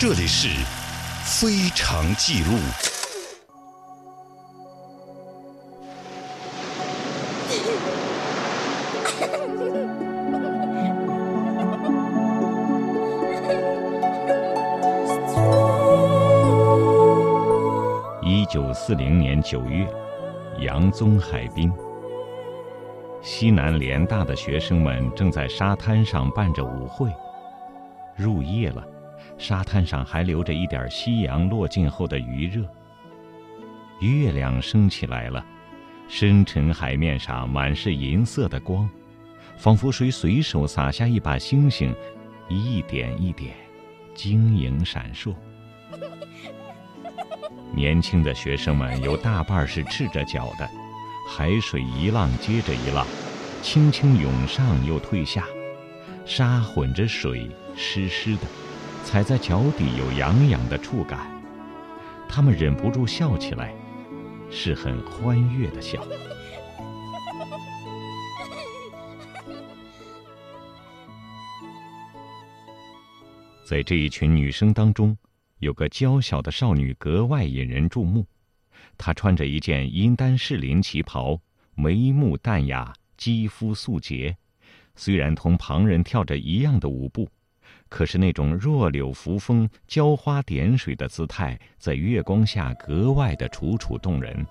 这里是《非常记录》。一九四零年九月，杨宗海滨。西南联大的学生们正在沙滩上办着舞会。入夜了，沙滩上还留着一点夕阳落尽后的余热。月亮升起来了，深沉海面上满是银色的光，仿佛谁随手撒下一把星星，一点一点，晶莹闪烁。年轻的学生们有大半是赤着脚的。海水一浪接着一浪，轻轻涌上又退下，沙混着水，湿湿的，踩在脚底有痒痒的触感。他们忍不住笑起来，是很欢悦的笑。在这一群女生当中，有个娇小的少女格外引人注目。她穿着一件阴丹士林旗袍，眉目淡雅，肌肤素洁。虽然同旁人跳着一样的舞步，可是那种弱柳扶风、浇花点水的姿态，在月光下格外的楚楚动人。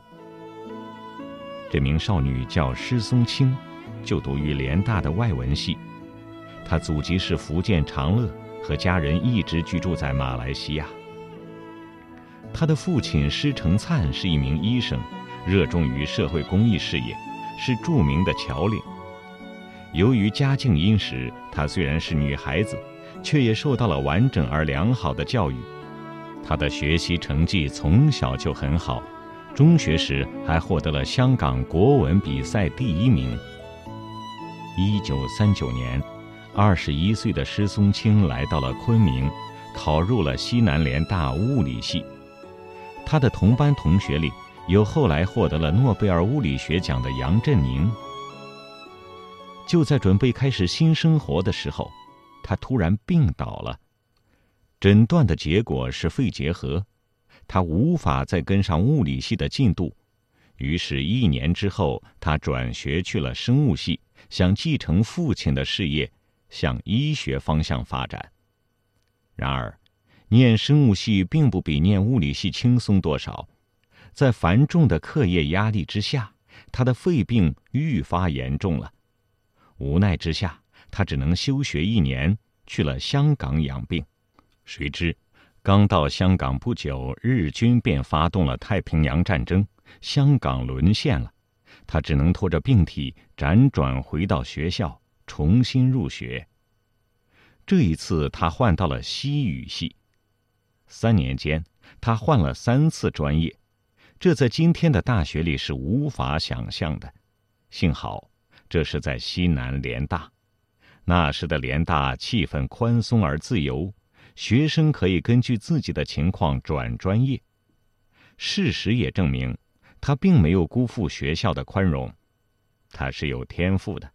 这名少女叫施松青，就读于联大的外文系。她祖籍是福建长乐，和家人一直居住在马来西亚。她的父亲施成灿是一名医生，热衷于社会公益事业，是著名的侨领。由于家境殷实，她虽然是女孩子，却也受到了完整而良好的教育。他的学习成绩从小就很好，中学时还获得了香港国文比赛第一名。一九三九年，二十一岁的施松青来到了昆明，考入了西南联大物理系。他的同班同学里有后来获得了诺贝尔物理学奖的杨振宁。就在准备开始新生活的时候，他突然病倒了，诊断的结果是肺结核，他无法再跟上物理系的进度，于是，一年之后，他转学去了生物系，想继承父亲的事业，向医学方向发展。然而。念生物系并不比念物理系轻松多少，在繁重的课业压力之下，他的肺病愈发严重了。无奈之下，他只能休学一年，去了香港养病。谁知，刚到香港不久，日军便发动了太平洋战争，香港沦陷了。他只能拖着病体辗转回到学校，重新入学。这一次，他换到了西语系。三年间，他换了三次专业，这在今天的大学里是无法想象的。幸好，这是在西南联大，那时的联大气氛宽松而自由，学生可以根据自己的情况转专业。事实也证明，他并没有辜负学校的宽容。他是有天赋的，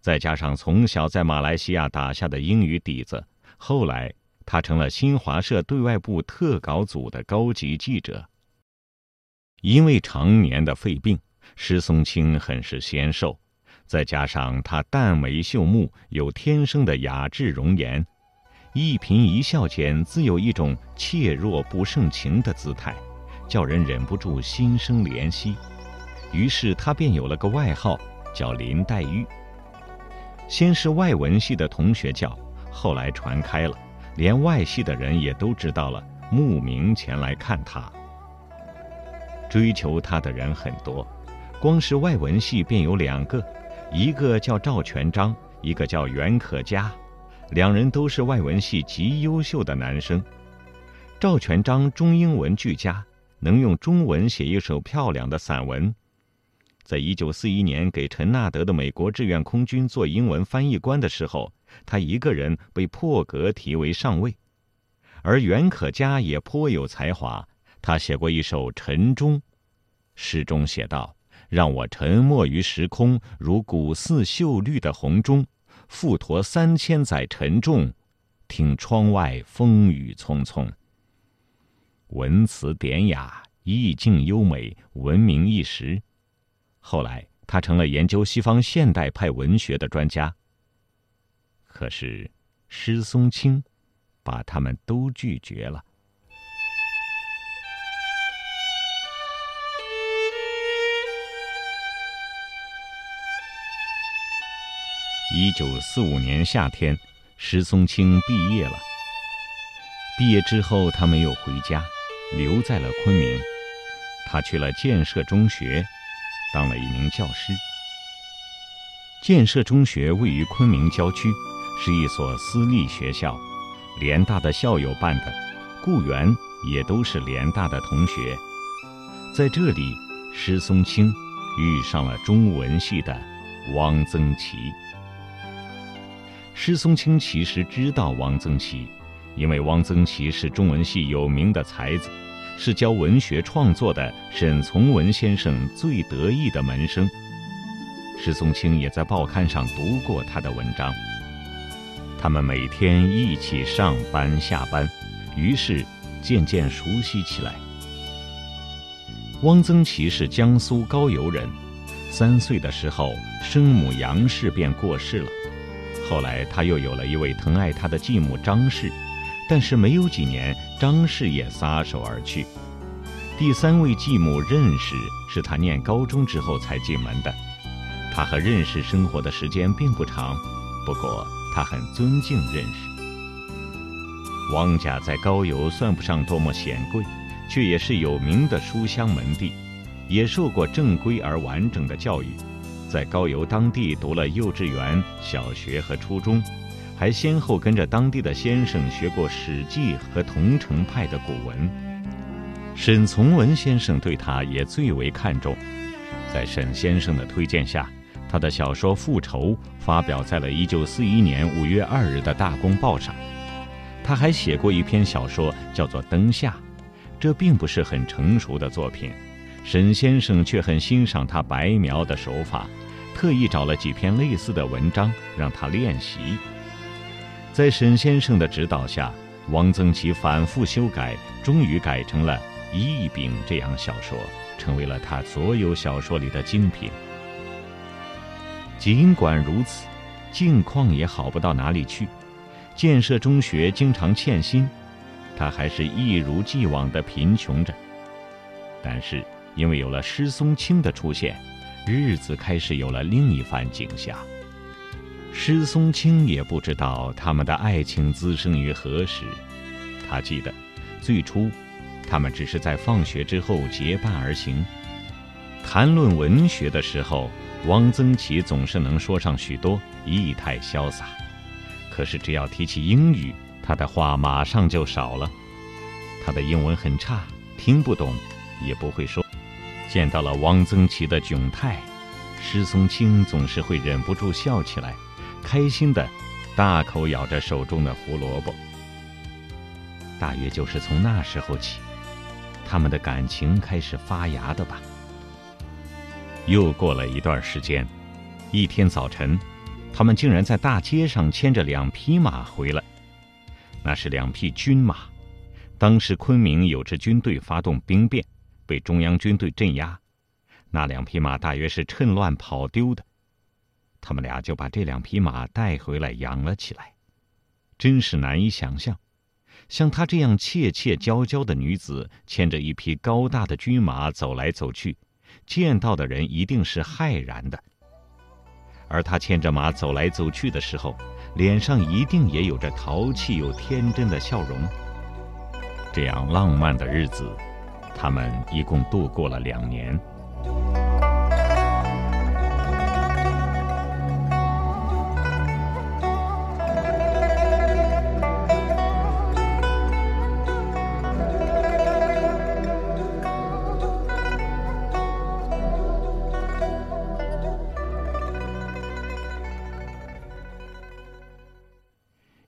再加上从小在马来西亚打下的英语底子，后来。他成了新华社对外部特稿组的高级记者。因为常年的肺病，施松青很是纤瘦，再加上他淡眉秀目，有天生的雅致容颜，一颦一笑间自有一种怯弱不胜情的姿态，叫人忍不住心生怜惜。于是他便有了个外号，叫林黛玉。先是外文系的同学叫，后来传开了。连外系的人也都知道了，慕名前来看他。追求他的人很多，光是外文系便有两个，一个叫赵全章，一个叫袁可嘉，两人都是外文系极优秀的男生。赵全章中英文俱佳，能用中文写一首漂亮的散文。在一九四一年给陈纳德的美国志愿空军做英文翻译官的时候。他一个人被破格提为上尉，而袁可嘉也颇有才华。他写过一首《晨钟》，诗中写道：“让我沉没于时空，如古寺秀绿的红钟，覆驮三千载沉重，听窗外风雨匆匆。文辞典雅，意境优美，闻名一时。后来，他成了研究西方现代派文学的专家。可是，施松青把他们都拒绝了。一九四五年夏天，石松青毕业了。毕业之后，他没有回家，留在了昆明。他去了建设中学，当了一名教师。建设中学位于昆明郊区，是一所私立学校，联大的校友办的，雇员也都是联大的同学。在这里，施松青遇上了中文系的汪曾祺。施松青其实知道汪曾祺，因为汪曾祺是中文系有名的才子，是教文学创作的沈从文先生最得意的门生。施松青也在报刊上读过他的文章。他们每天一起上班下班，于是渐渐熟悉起来。汪曾祺是江苏高邮人，三岁的时候生母杨氏便过世了。后来他又有了一位疼爱他的继母张氏，但是没有几年，张氏也撒手而去。第三位继母任氏是他念高中之后才进门的，他和任氏生活的时间并不长，不过他很尊敬认识。汪家在高邮算不上多么显贵，却也是有名的书香门第，也受过正规而完整的教育。在高邮当地读了幼稚园、小学和初中，还先后跟着当地的先生学过《史记》和桐城派的古文。沈从文先生对他也最为看重，在沈先生的推荐下，他的小说《复仇》发表在了1941年5月2日的《大公报》上。他还写过一篇小说，叫做《灯下》，这并不是很成熟的作品，沈先生却很欣赏他白描的手法。特意找了几篇类似的文章让他练习。在沈先生的指导下，汪曾祺反复修改，终于改成了《一柄》这样小说，成为了他所有小说里的精品。尽管如此，境况也好不到哪里去。建设中学经常欠薪，他还是一如既往的贫穷着。但是因为有了施松青的出现。日子开始有了另一番景象。施松青也不知道他们的爱情滋生于何时。他记得，最初，他们只是在放学之后结伴而行。谈论文学的时候，汪曾祺总是能说上许多，意态潇洒。可是只要提起英语，他的话马上就少了。他的英文很差，听不懂，也不会说。见到了汪曾祺的窘态，施松青总是会忍不住笑起来，开心的大口咬着手中的胡萝卜。大约就是从那时候起，他们的感情开始发芽的吧。又过了一段时间，一天早晨，他们竟然在大街上牵着两匹马回来。那是两匹军马，当时昆明有支军队发动兵变。被中央军队镇压，那两匹马大约是趁乱跑丢的，他们俩就把这两匹马带回来养了起来。真是难以想象，像她这样怯怯娇娇的女子，牵着一匹高大的军马走来走去，见到的人一定是骇然的。而她牵着马走来走去的时候，脸上一定也有着淘气又天真的笑容。这样浪漫的日子。他们一共度过了两年。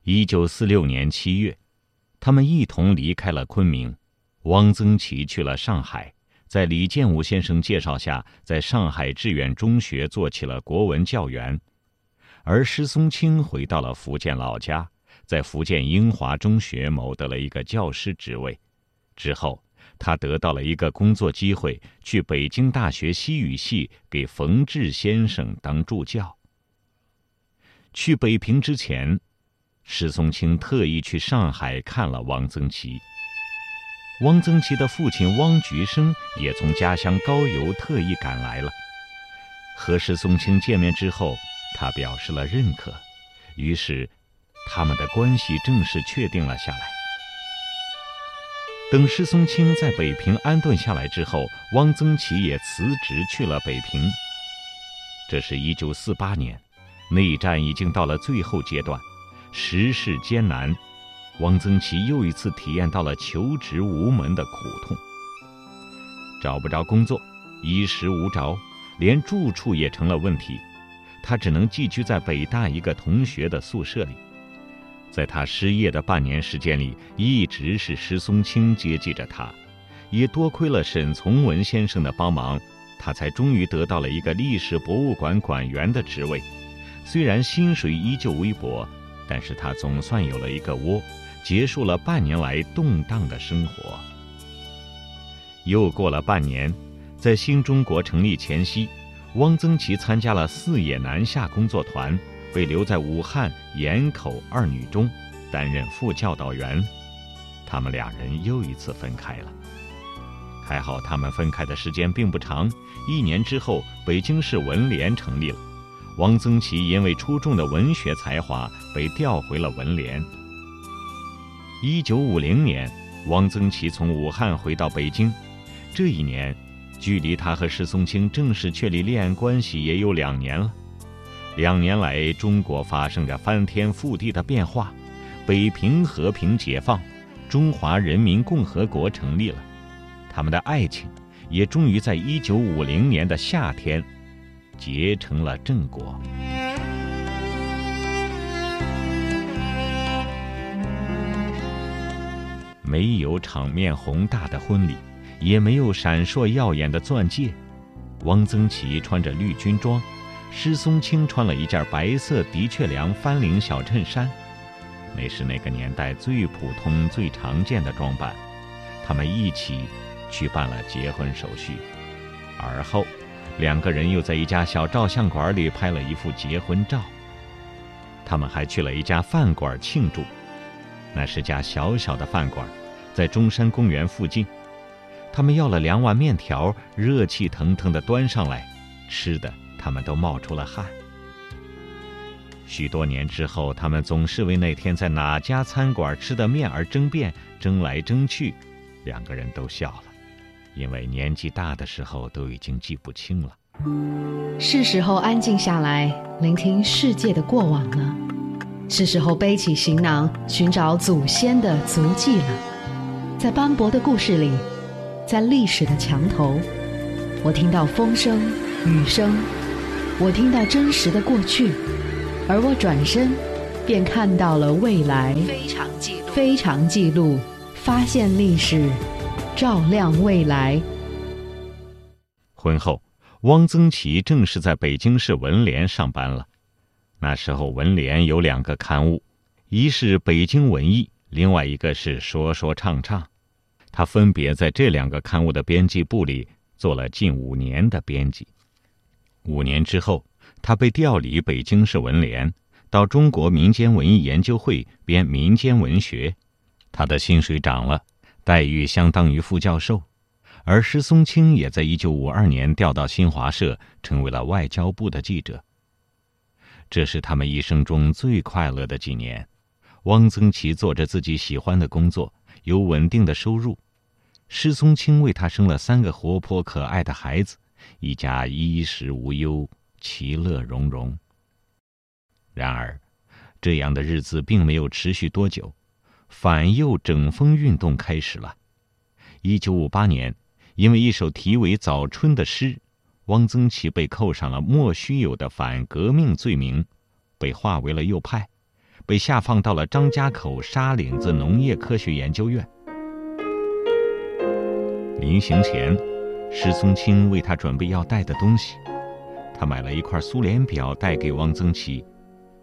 一九四六年七月，他们一同离开了昆明。汪曾祺去了上海，在李建武先生介绍下，在上海致远中学做起了国文教员，而施松青回到了福建老家，在福建英华中学谋得了一个教师职位。之后，他得到了一个工作机会，去北京大学西语系给冯至先生当助教。去北平之前，施松青特意去上海看了汪曾祺。汪曾祺的父亲汪菊生也从家乡高邮特意赶来了。和施松青见面之后，他表示了认可，于是，他们的关系正式确定了下来。等施松青在北平安顿下来之后，汪曾祺也辞职去了北平。这是一九四八年，内战已经到了最后阶段，时势艰难，汪曾祺又一次体验到了求职无门的苦痛。找不着工作，衣食无着，连住处也成了问题，他只能寄居在北大一个同学的宿舍里。在他失业的半年时间里，一直是石松青接济着他，也多亏了沈从文先生的帮忙，他才终于得到了一个历史博物馆馆员的职位。虽然薪水依旧微薄，但是他总算有了一个窝，结束了半年来动荡的生活。又过了半年，在新中国成立前夕，汪曾祺参加了四野南下工作团。被留在武汉盐口二女中担任副教导员，他们两人又一次分开了。还好他们分开的时间并不长，一年之后，北京市文联成立了。汪曾祺因为出众的文学才华，被调回了文联。一九五零年，汪曾祺从武汉回到北京，这一年，距离他和石松青正式确立恋爱关系也有两年了。两年来，中国发生着翻天覆地的变化，北平和平解放，中华人民共和国成立了，他们的爱情也终于在一九五零年的夏天结成了正果。没有场面宏大的婚礼，也没有闪烁耀眼的钻戒，汪曾祺穿着绿军装。施松青穿了一件白色的确良翻领小衬衫，那是那个年代最普通、最常见的装扮。他们一起去办了结婚手续，而后两个人又在一家小照相馆里拍了一幅结婚照。他们还去了一家饭馆庆祝，那是家小小的饭馆，在中山公园附近。他们要了两碗面条，热气腾腾地端上来，吃的。他们都冒出了汗。许多年之后，他们总是为那天在哪家餐馆吃的面而争辩，争来争去，两个人都笑了，因为年纪大的时候都已经记不清了。是时候安静下来，聆听世界的过往了；是时候背起行囊，寻找祖先的足迹了。在斑驳的故事里，在历史的墙头，我听到风声、雨声。我听到真实的过去，而我转身，便看到了未来。非常记录，非常记录，发现历史，照亮未来。婚后，汪曾祺正式在北京市文联上班了。那时候，文联有两个刊物，一是《北京文艺》，另外一个是《说说唱唱》。他分别在这两个刊物的编辑部里做了近五年的编辑。五年之后，他被调离北京市文联，到中国民间文艺研究会编民间文学。他的薪水涨了，待遇相当于副教授。而施松青也在一九五二年调到新华社，成为了外交部的记者。这是他们一生中最快乐的几年。汪曾祺做着自己喜欢的工作，有稳定的收入。施松青为他生了三个活泼可爱的孩子。一家衣食无忧，其乐融融。然而，这样的日子并没有持续多久，反右整风运动开始了。一九五八年，因为一首题为《早春》的诗，汪曾祺被扣上了莫须有的反革命罪名，被划为了右派，被下放到了张家口沙岭子农业科学研究院。临行前。石松青为他准备要带的东西，他买了一块苏联表带给汪曾祺，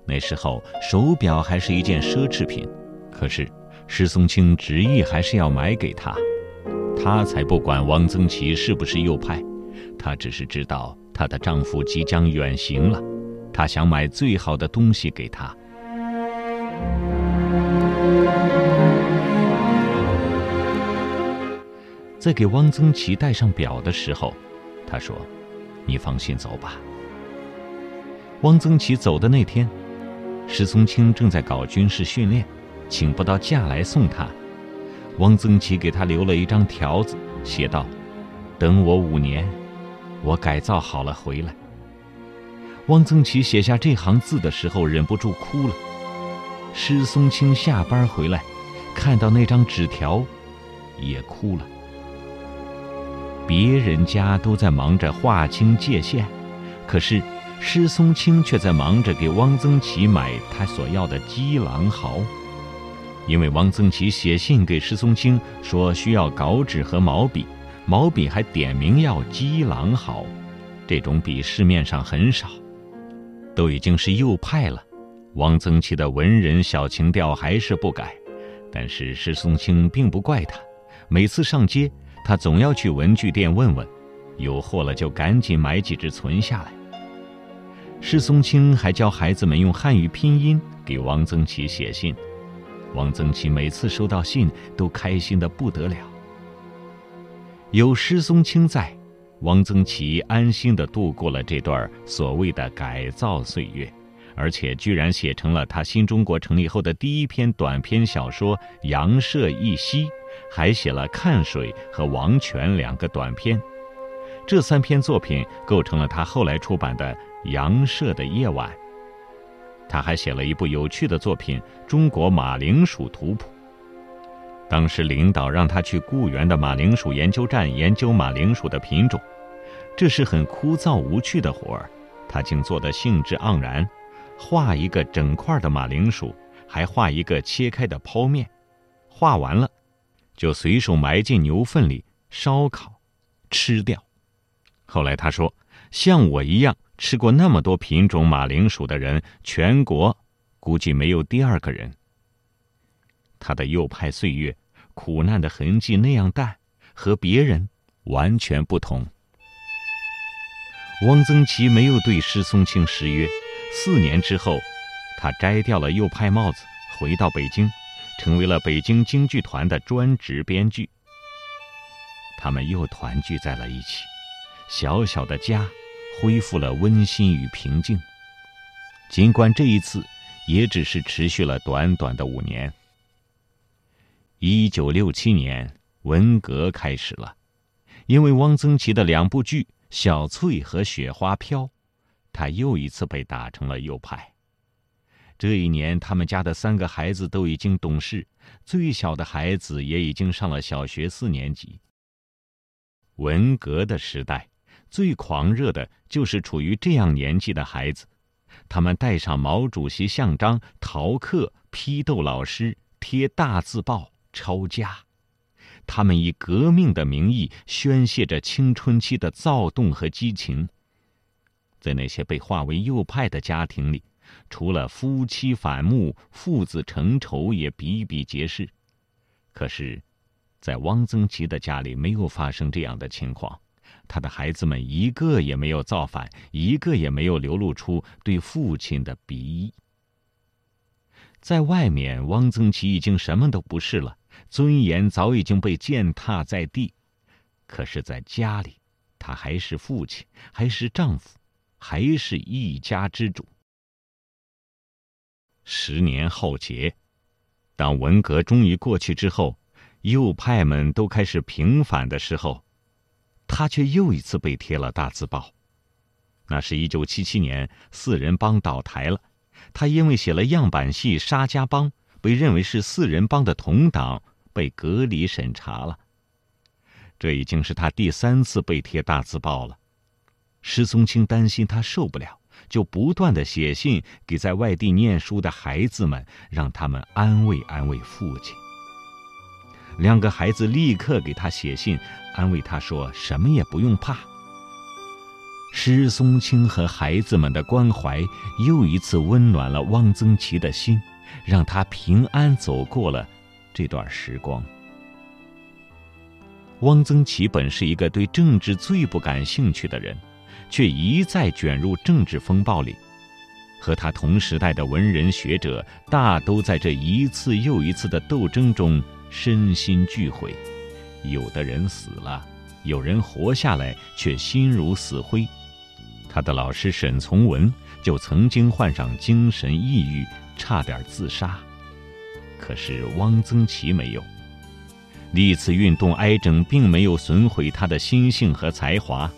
那时候手表还是一件奢侈品，可是石松青执意还是要买给他，他才不管汪曾祺是不是右派，她只是知道她的丈夫即将远行了，她想买最好的东西给他。在给汪曾祺戴上表的时候，她说：“你放心走吧。”汪曾祺走的那天。石松青正在搞军事训练，请不到假来送他。汪曾祺给他留了一张条子，写道：“等我五年，我改造好了回来。”汪曾祺写下这行字的时候，忍不住哭了。施松青下班回来，看到那张纸条，也哭了。别人家都在忙着划清界限，可是。施松青却在忙着给汪曾祺买他所要的鸡狼毫，因为汪曾祺写信给施松青说需要稿纸和毛笔，毛笔还点名要鸡狼毫，这种笔市面上很少，都已经是右派了。汪曾祺的文人小情调还是不改，但是施松青并不怪他，每次上街，他总要去文具店问问，有货了就赶紧买几支存下来。施松青还教孩子们用汉语拼音给汪曾祺写信，汪曾祺每次收到信都开心的不得了。有施松青在，汪曾祺安心的度过了这段所谓的改造岁月，而且居然写成了他新中国成立后的第一篇短篇小说《杨舍一夕》，还写了《看水》和《王权》两个短篇，这三篇作品构成了他后来出版的。杨舍的夜晚。他还写了一部有趣的作品《中国马铃薯图谱》。当时领导让他去固原的马铃薯研究站研究马铃薯的品种，这是很枯燥无趣的活儿，他竟做得兴致盎然，画一个整块的马铃薯，还画一个切开的剖面，画完了，就随手埋进牛粪里烧烤，吃掉。后来他说：“像我一样。”吃过那么多品种马铃薯的人，全国估计没有第二个人。他的右派岁月，苦难的痕迹那样淡，和别人完全不同。汪曾祺没有对施松青失约，四年之后，他摘掉了右派帽子，回到北京，成为了北京京剧团的专职编剧。他们又团聚在了一起，小小的家。恢复了温馨与平静。尽管这一次也只是持续了短短的五年。一九六七年，文革开始了，因为汪曾祺的两部剧《小翠》和《雪花飘》，他又一次被打成了右派。这一年，他们家的三个孩子都已经懂事，最小的孩子也已经上了小学四年级。文革的时代。最狂热的就是处于这样年纪的孩子，他们带上毛主席像章逃课、批斗老师、贴大字报、抄家，他们以革命的名义宣泄着青春期的躁动和激情。在那些被划为右派的家庭里，除了夫妻反目、父子成仇也比比皆是。可是，在汪曾祺的家里没有发生这样的情况。他的孩子们一个也没有造反，一个也没有流露出对父亲的敌意。在外面，汪曾祺已经什么都不是了，尊严早已经被践踏在地；可是，在家里，他还是父亲，还是丈夫，还是一家之主。十年浩劫，当文革终于过去之后，右派们都开始平反的时候。他却又一次被贴了大字报。那是一九七七年，四人帮倒台了，他因为写了样板戏《沙家浜》，被认为是四人帮的同党，被隔离审查了。这已经是他第三次被贴大字报了。施松青担心他受不了，就不断的写信给在外地念书的孩子们，让他们安慰安慰父亲。两个孩子立刻给他写信，安慰他说：“什么也不用怕。”施松青和孩子们的关怀又一次温暖了汪曾祺的心，让他平安走过了这段时光。汪曾祺本是一个对政治最不感兴趣的人，却一再卷入政治风暴里。和他同时代的文人学者大都在这一次又一次的斗争中身心俱毁，有的人死了，有人活下来却心如死灰。他的老师沈从文就曾经患上精神抑郁，差点自杀。可是汪曾祺没有。历次运动挨整并没有损毁他的心性和才华。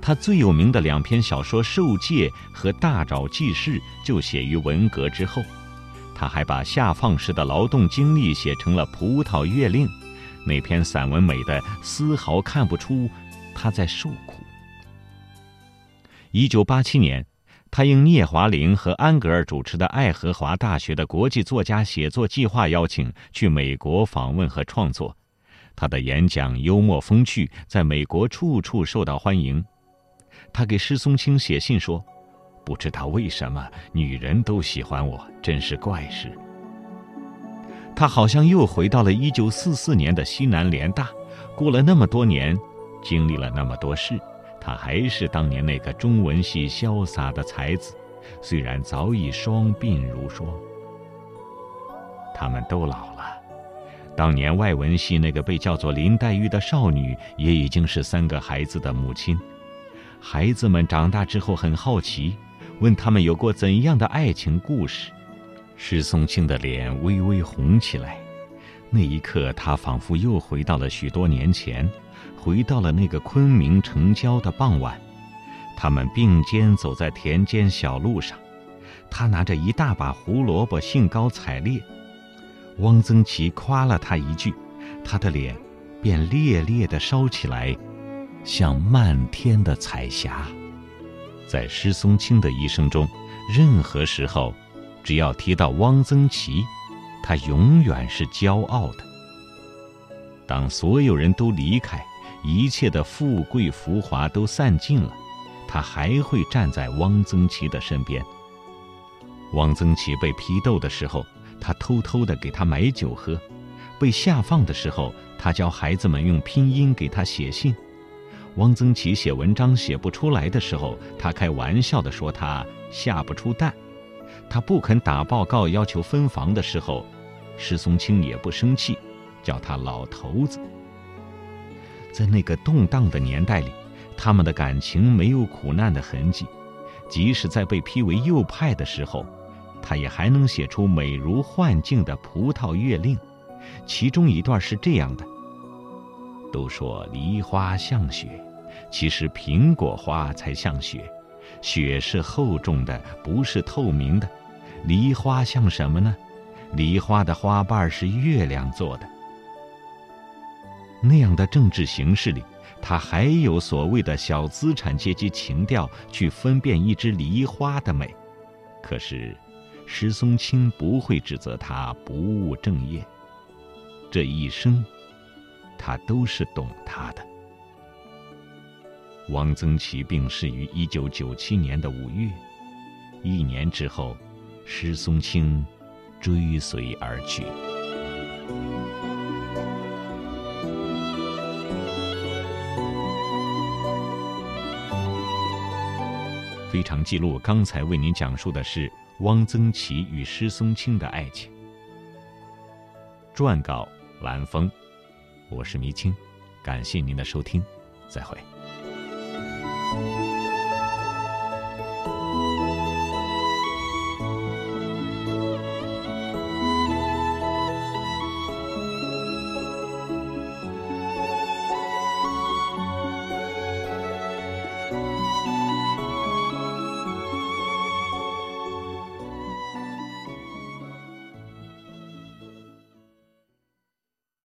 他最有名的两篇小说《受戒》和《大沼记事》就写于文革之后。他还把下放时的劳动经历写成了《葡萄月令》，那篇散文美的丝毫看不出他在受苦。一九八七年，他应聂华苓和安格尔主持的爱荷华大学的国际作家写作计划邀请，去美国访问和创作。他的演讲幽默风趣，在美国处处受到欢迎。他给施松青写信说：“不知道为什么，女人都喜欢我，真是怪事。”他好像又回到了一九四四年的西南联大，过了那么多年，经历了那么多事。他还是当年那个中文系潇洒的才子，虽然早已双鬓如霜。他们都老了，当年外文系那个被叫做林黛玉的少女，也已经是三个孩子的母亲。孩子们长大之后很好奇，问他们有过怎样的爱情故事。施松青的脸微微红起来，那一刻，他仿佛又回到了许多年前。回到了那个昆明城郊的傍晚，他们并肩走在田间小路上，他拿着一大把胡萝卜，兴高采烈。汪曾祺夸了他一句，他的脸便烈烈地烧起来，像漫天的彩霞。在施松青的一生中，任何时候，只要提到汪曾祺，他永远是骄傲的。当所有人都离开。一切的富贵浮华都散尽了，他还会站在汪曾祺的身边。汪曾祺被批斗的时候，他偷偷的给他买酒喝；被下放的时候，他教孩子们用拼音给他写信。汪曾祺写文章写不出来的时候，他开玩笑的说他下不出蛋。他不肯打报告要求分房的时候，石松青也不生气，叫他老头子。在那个动荡的年代里，他们的感情没有苦难的痕迹。即使在被批为右派的时候，他也还能写出美如幻境的《葡萄月令》，其中一段是这样的：“都说梨花像雪，其实苹果花才像雪。雪是厚重的，不是透明的。梨花像什么呢？梨花的花瓣是月亮做的。”那样的政治形势里，他还有所谓的小资产阶级情调去分辨一枝梨花的美。可是，石松青不会指责他不务正业。这一生，他都是懂他的。汪曾祺病逝于一九九七年的五月，一年之后，石松青追随而去。非常记录刚才为您讲述的是汪曾祺与施松青的爱情。撰稿蓝峰，我是迷青，感谢您的收听，再会。